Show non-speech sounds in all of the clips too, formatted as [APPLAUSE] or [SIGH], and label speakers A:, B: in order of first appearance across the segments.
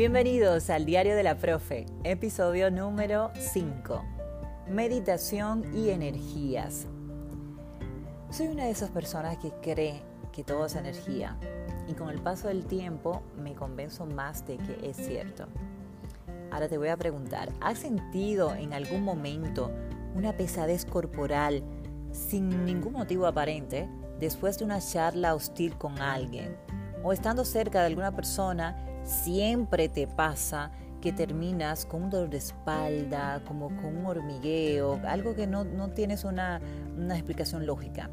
A: Bienvenidos al Diario de la Profe, episodio número 5. Meditación y energías. Soy una de esas personas que cree que todo es energía y con el paso del tiempo me convenzo más de que es cierto. Ahora te voy a preguntar, ¿has sentido en algún momento una pesadez corporal sin ningún motivo aparente después de una charla hostil con alguien o estando cerca de alguna persona, siempre te pasa que terminas con un dolor de espalda, como con un hormigueo, algo que no, tienes una, una explicación lógica.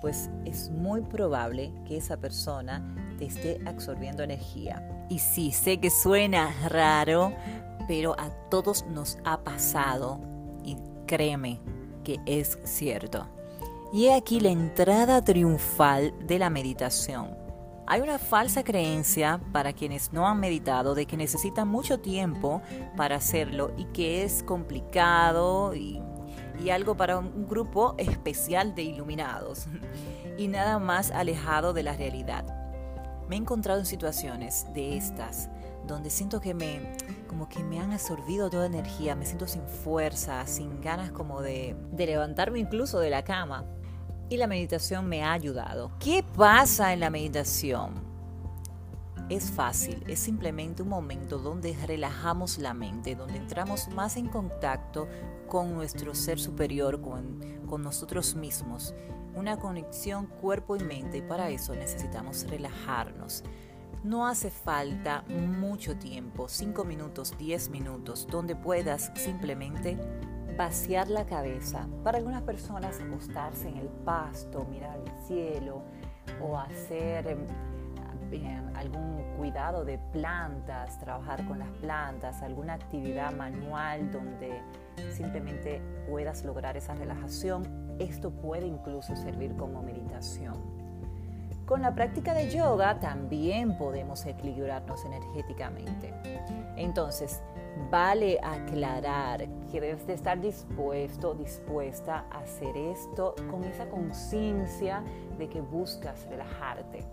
A: Pues es muy probable que esa persona te esté absorbiendo energía. Y sí, sé que suena raro, pero a todos nos ha pasado y créeme que es cierto. Y he aquí la entrada triunfal de la meditación. Hay una falsa creencia para quienes no han meditado de que necesitan mucho tiempo para hacerlo y que es complicado y, algo para un grupo especial de iluminados [LAUGHS] y nada más alejado de la realidad. Me he encontrado en situaciones de estas donde siento que me como que me han absorbido toda energía, me siento sin fuerza, sin ganas como de, de levantarme incluso de la cama y la meditación me ha ayudado. ¿Qué pasa en la meditación? Es fácil, es simplemente un momento donde relajamos la mente, donde entramos más en contacto con nuestro ser superior, con, nosotros mismos. Una conexión cuerpo y mente y para eso necesitamos relajarnos. No hace falta mucho tiempo, 5 minutos, 10 minutos, donde puedas simplemente vaciar la cabeza. Para algunas personas acostarse en el pasto, mirar el cielo o hacer em, algún cuidado de plantas, trabajar con las plantas, alguna actividad manual donde simplemente puedas lograr esa relajación. Esto puede incluso servir como meditación. Con la práctica de yoga también podemos equilibrarnos energéticamente. Entonces, vale aclarar que debes de estar dispuesto, dispuesta a hacer esto con esa conciencia de que buscas relajarte.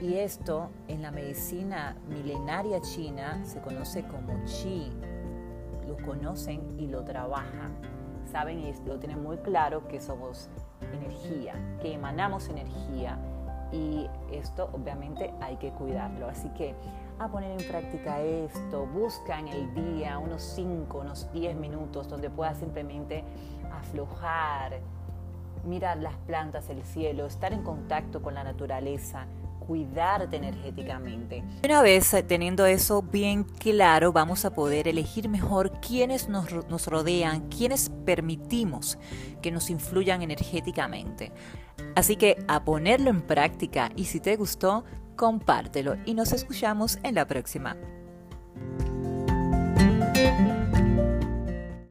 A: Y esto en la medicina milenaria china se conoce como chi. Lo conocen y lo trabajan. Saben y lo tienen muy claro que somos energía, que emanamos energía y esto obviamente hay que cuidarlo. Así que a poner en práctica esto, busca en el día unos 5, unos 10 minutos donde puedas simplemente aflojar, mirar las plantas, el cielo, estar en contacto con la naturaleza, cuidarte energéticamente. Una vez teniendo eso bien claro, vamos a poder elegir mejor quiénes nos, nos rodean, quiénes permitimos que nos influyan energéticamente. Así que a ponerlo en práctica y si te gustó, compártelo y nos escuchamos en la próxima.